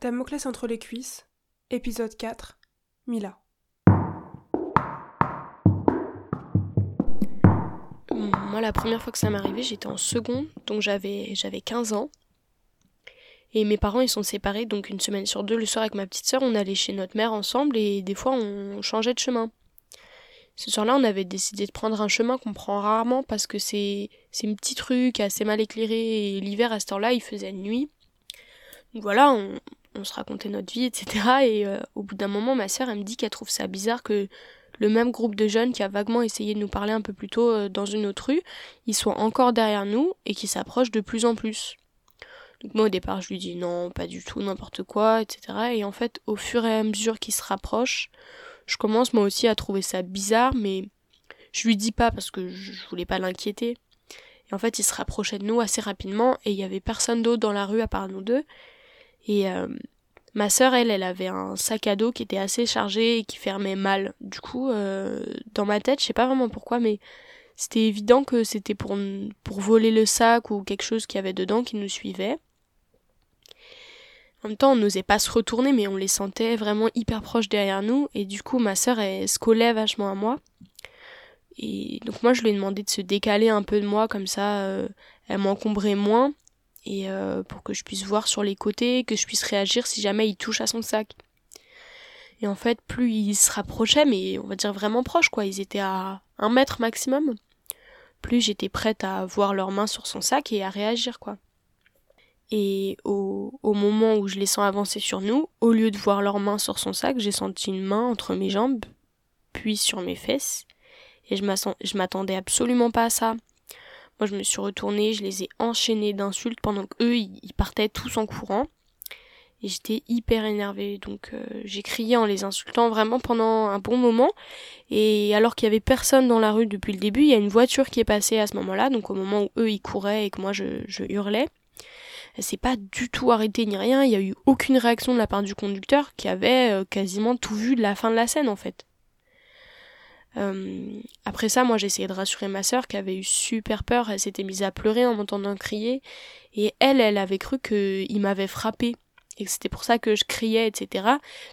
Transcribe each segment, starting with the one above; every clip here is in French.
Damoclès entre les cuisses, épisode 4, Mila. Moi, la première fois que ça m'est arrivé, j'étais en seconde, donc j'avais, j'avais 15 ans. Et mes parents, ils sont séparés, donc une semaine sur deux, le soir avec ma petite sœur, on allait chez notre mère ensemble et des fois, on changeait de chemin. Ce soir-là, on avait décidé de prendre un chemin qu'on prend rarement parce que c'est, c'est une petite rue qui est assez mal éclairée et l'hiver, à ce temps-là, il faisait nuit. Donc voilà, on, on se racontait notre vie, etc. Et euh, au bout d'un moment, ma sœur, elle me dit qu'elle trouve ça bizarre que le même groupe de jeunes qui a vaguement essayé de nous parler un peu plus tôt euh, dans une autre rue, ils soient encore derrière nous et qui s'approchent de plus en plus. Donc moi au départ je lui dis non, pas du tout, n'importe quoi, etc. Et en fait au fur et à mesure qu'ils se rapprochent, je commence moi aussi à trouver ça bizarre, mais je lui dis pas parce que je voulais pas l'inquiéter. Et en fait, ils se rapprochaient de nous assez rapidement et il y avait personne d'autre dans la rue à part nous deux. Et euh, ma sœur, elle, elle avait un sac à dos qui était assez chargé et qui fermait mal. Du coup, euh, dans ma tête, je sais pas vraiment pourquoi, mais c'était évident que c'était pour, pour voler le sac ou quelque chose qu'il y avait dedans qui nous suivait. En même temps, on n'osait pas se retourner, mais on les sentait vraiment hyper proches derrière nous. Et du coup, ma sœur, elle se collait vachement à moi. Et donc moi, je lui ai demandé de se décaler un peu de moi, comme ça, euh, elle m'encombrait moins et euh, pour que je puisse voir sur les côtés, que je puisse réagir si jamais il touche à son sac. Et en fait, plus ils se rapprochaient, mais on va dire vraiment proches, quoi, ils étaient à un mètre maximum, plus j'étais prête à voir leurs mains sur son sac et à réagir, quoi. Et au, au moment où je les sens avancer sur nous, au lieu de voir leurs mains sur son sac, j'ai senti une main entre mes jambes, puis sur mes fesses, et je m'attendais absolument pas à ça. Moi, je me suis retournée, je les ai enchaînés d'insultes pendant qu'eux, ils partaient tous en courant. Et j'étais hyper énervée, donc euh, j'ai crié en les insultant vraiment pendant un bon moment. Et alors qu'il y avait personne dans la rue depuis le début, il y a une voiture qui est passée à ce moment-là, donc au moment où eux ils couraient et que moi je, hurlais. Elle s'est pas du tout arrêtée ni rien, il y a eu aucune réaction de la part du conducteur qui avait euh, quasiment tout vu de la fin de la scène en fait. Euh, après ça, moi j'ai de rassurer ma sœur qui avait eu super peur, elle s'était mise à pleurer en m'entendant crier, et elle, elle avait cru qu'il m'avait frappé, et que c'était pour ça que je criais, etc.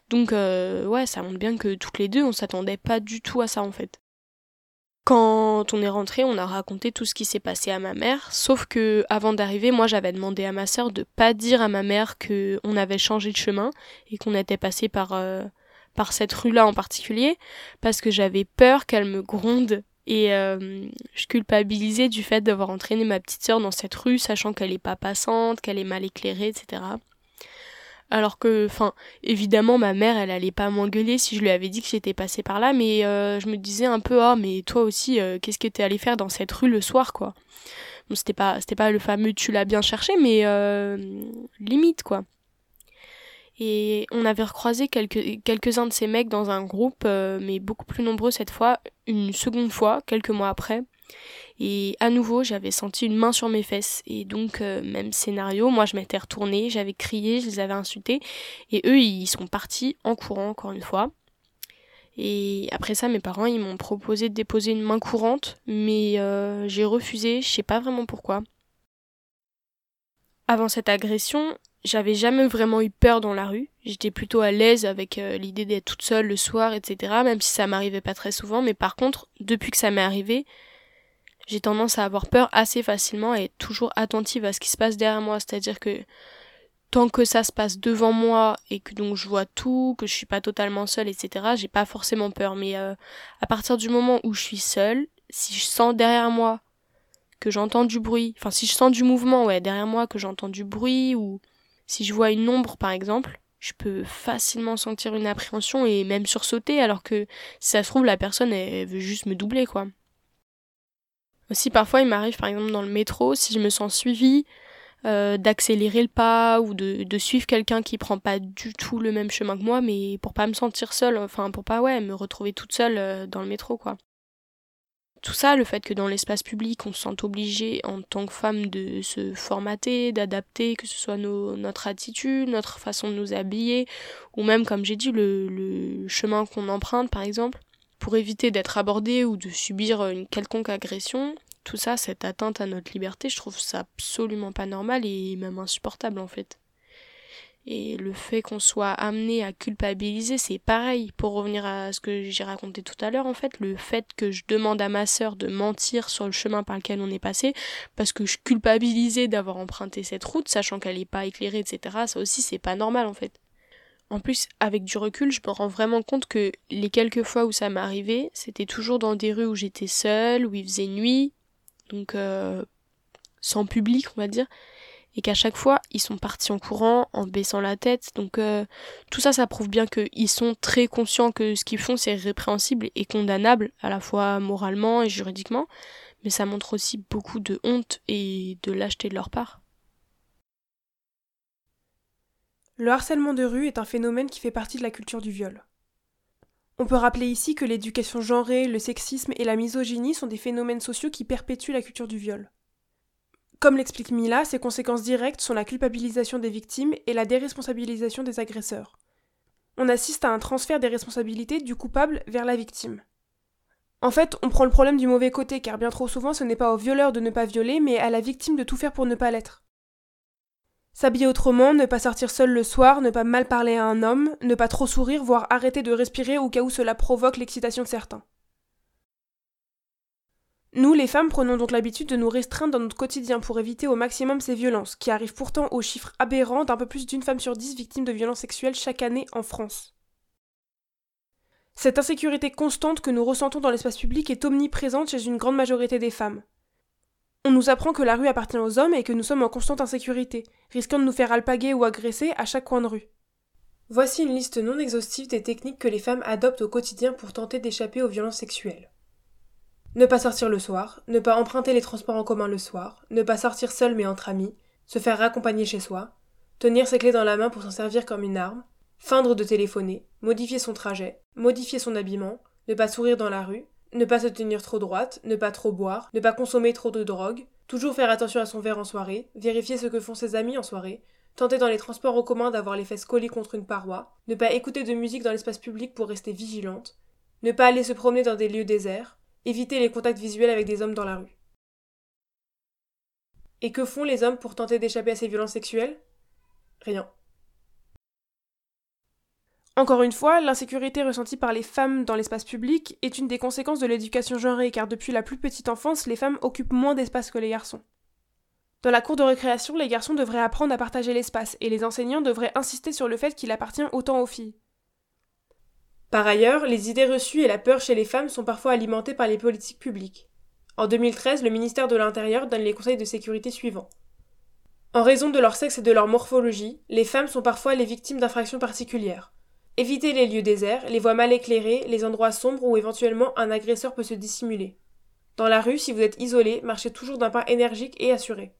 Donc euh, ouais, ça montre bien que toutes les deux, on s'attendait pas du tout à ça en fait. Quand on est rentré, on a raconté tout ce qui s'est passé à ma mère, sauf que avant d'arriver, moi j'avais demandé à ma sœur de pas dire à ma mère que on avait changé de chemin et qu'on était passé par euh, par cette rue-là en particulier, parce que j'avais peur qu'elle me gronde et euh, je culpabilisais du fait d'avoir entraîné ma petite sœur dans cette rue, sachant qu'elle est pas passante, qu'elle est mal éclairée, etc. Alors que, enfin, évidemment, ma mère, elle allait pas m'engueuler si je lui avais dit que j'étais passée par là, mais euh, je me disais un peu, ah, mais toi aussi, euh, qu'est-ce que t'es allé faire dans cette rue le soir, quoi. Bon, c'était pas, c'était pas le fameux tu l'as bien cherché, mais limite, quoi. Et on avait recroisé quelques, quelques-uns de ces mecs dans un groupe, euh, mais beaucoup plus nombreux cette fois, une seconde fois, quelques mois après. Et à nouveau, j'avais senti une main sur mes fesses. Et donc, euh, même scénario, moi je m'étais retournée, j'avais crié, je les avais insultés. Et eux, ils sont partis en courant, encore une fois. Et après ça, mes parents, ils m'ont proposé de déposer une main courante, mais euh, j'ai refusé, je sais pas vraiment pourquoi. Avant cette agression, j'avais jamais vraiment eu peur dans la rue. J'étais plutôt à l'aise avec euh, l'idée d'être toute seule le soir, etc. Même si ça m'arrivait pas très souvent. Mais par contre, depuis que ça m'est arrivé, j'ai tendance à avoir peur assez facilement et toujours attentive à ce qui se passe derrière moi. C'est-à-dire que tant que ça se passe devant moi et que donc je vois tout, que je suis pas totalement seule, etc. J'ai pas forcément peur. Mais euh, à partir du moment où je suis seule, si je sens derrière moi que j'entends du bruit, enfin si je sens du mouvement, ouais, derrière moi que j'entends du bruit ou si je vois une ombre, par exemple, je peux facilement sentir une appréhension et même sursauter, alors que si ça se trouve, la personne, elle, veut juste me doubler, quoi. Aussi, parfois, il m'arrive, par exemple, dans le métro, si je me sens suivie, euh, d'accélérer le pas ou de, suivre quelqu'un qui prend pas du tout le même chemin que moi, mais pour pas me sentir seule, enfin, pour pas, ouais, me retrouver toute seule euh, dans le métro, quoi tout ça, le fait que dans l'espace public, on se sente obligé en tant que femme de se formater, d'adapter, que ce soit notre attitude, notre façon de nous habiller, ou même, comme j'ai dit, le, chemin qu'on emprunte, par exemple, pour éviter d'être abordé ou de subir une quelconque agression. Tout ça, cette atteinte à notre liberté, je trouve ça absolument pas normal et même insupportable en fait. Et le fait qu'on soit amené à culpabiliser, c'est pareil. Pour revenir à ce que j'ai raconté tout à l'heure, en fait, le fait que je demande à ma sœur de mentir sur le chemin par lequel on est passé, parce que je culpabilisais d'avoir emprunté cette route, sachant qu'elle n'est pas éclairée, etc., ça aussi, c'est pas normal, en fait. En plus, avec du recul, je me rends vraiment compte que les quelques fois où ça m'est arrivé, c'était toujours dans des rues où j'étais seule, où il faisait nuit, donc euh, sans public, on va dire et qu'à chaque fois ils sont partis en courant, en baissant la tête. Donc euh, tout ça, ça prouve bien qu'ils sont très conscients que ce qu'ils font c'est répréhensible et condamnable à la fois moralement et juridiquement, mais ça montre aussi beaucoup de honte et de lâcheté de leur part. Le harcèlement de rue est un phénomène qui fait partie de la culture du viol. On peut rappeler ici que l'éducation genrée, le sexisme et la misogynie sont des phénomènes sociaux qui perpétuent la culture du viol. Comme l'explique Mila, ses conséquences directes sont la culpabilisation des victimes et la déresponsabilisation des agresseurs. On assiste à un transfert des responsabilités du coupable vers la victime. En fait, on prend le problème du mauvais côté, car bien trop souvent ce n'est pas au violeur de ne pas violer, mais à la victime de tout faire pour ne pas l'être. S'habiller autrement, ne pas sortir seul le soir, ne pas mal parler à un homme, ne pas trop sourire, voire arrêter de respirer au cas où cela provoque l'excitation de certains. Nous, les femmes, prenons donc l'habitude de nous restreindre dans notre quotidien pour éviter au maximum ces violences, qui arrivent pourtant au chiffre aberrant d'un peu plus d'une femme sur dix victime de violences sexuelles chaque année en France. Cette insécurité constante que nous ressentons dans l'espace public est omniprésente chez une grande majorité des femmes. On nous apprend que la rue appartient aux hommes et que nous sommes en constante insécurité, risquant de nous faire alpaguer ou agresser à chaque coin de rue. Voici une liste non exhaustive des techniques que les femmes adoptent au quotidien pour tenter d'échapper aux violences sexuelles. Ne pas sortir le soir, ne pas emprunter les transports en commun le soir, ne pas sortir seul mais entre amis, se faire raccompagner chez soi, tenir ses clés dans la main pour s'en servir comme une arme, feindre de téléphoner, modifier son trajet, modifier son habillement, ne pas sourire dans la rue, ne pas se tenir trop droite, ne pas trop boire, ne pas consommer trop de drogue, toujours faire attention à son verre en soirée, vérifier ce que font ses amis en soirée, tenter dans les transports en commun d'avoir les fesses collées contre une paroi, ne pas écouter de musique dans l'espace public pour rester vigilante, ne pas aller se promener dans des lieux déserts, éviter les contacts visuels avec des hommes dans la rue. Et que font les hommes pour tenter d'échapper à ces violences sexuelles? Rien. Encore une fois, l'insécurité ressentie par les femmes dans l'espace public est une des conséquences de l'éducation genrée, car depuis la plus petite enfance, les femmes occupent moins d'espace que les garçons. Dans la cour de récréation, les garçons devraient apprendre à partager l'espace, et les enseignants devraient insister sur le fait qu'il appartient autant aux filles. Par ailleurs, les idées reçues et la peur chez les femmes sont parfois alimentées par les politiques publiques. En 2013, le ministère de l'Intérieur donne les conseils de sécurité suivants. En raison de leur sexe et de leur morphologie, les femmes sont parfois les victimes d'infractions particulières. Évitez les lieux déserts, les voies mal éclairées, les endroits sombres où éventuellement un agresseur peut se dissimuler. Dans la rue, si vous êtes isolé, marchez toujours d'un pas énergique et assuré.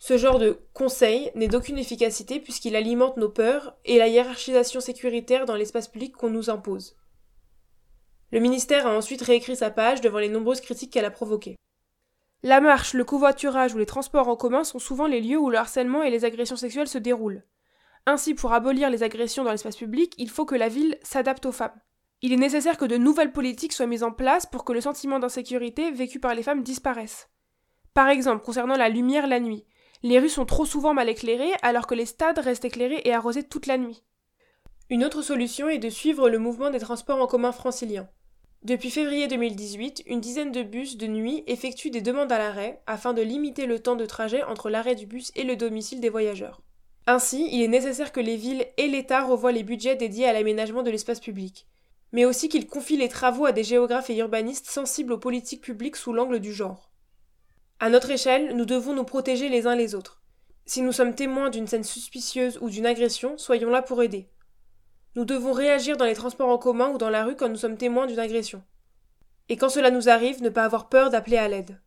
Ce genre de conseil n'est d'aucune efficacité puisqu'il alimente nos peurs et la hiérarchisation sécuritaire dans l'espace public qu'on nous impose. Le ministère a ensuite réécrit sa page devant les nombreuses critiques qu'elle a provoquées. La marche, le covoiturage ou les transports en commun sont souvent les lieux où le harcèlement et les agressions sexuelles se déroulent. Ainsi, pour abolir les agressions dans l'espace public, il faut que la ville s'adapte aux femmes. Il est nécessaire que de nouvelles politiques soient mises en place pour que le sentiment d'insécurité vécu par les femmes disparaisse. Par exemple, concernant la lumière la nuit, les rues sont trop souvent mal éclairées alors que les stades restent éclairés et arrosés toute la nuit. Une autre solution est de suivre le mouvement des transports en commun franciliens. Depuis février 2018, une dizaine de bus de nuit effectuent des demandes à l'arrêt afin de limiter le temps de trajet entre l'arrêt du bus et le domicile des voyageurs. Ainsi, il est nécessaire que les villes et l'État revoient les budgets dédiés à l'aménagement de l'espace public, mais aussi qu'ils confient les travaux à des géographes et urbanistes sensibles aux politiques publiques sous l'angle du genre. À notre échelle, nous devons nous protéger les uns les autres. Si nous sommes témoins d'une scène suspicieuse ou d'une agression, soyons là pour aider. Nous devons réagir dans les transports en commun ou dans la rue quand nous sommes témoins d'une agression. Et quand cela nous arrive, ne pas avoir peur d'appeler à l'aide.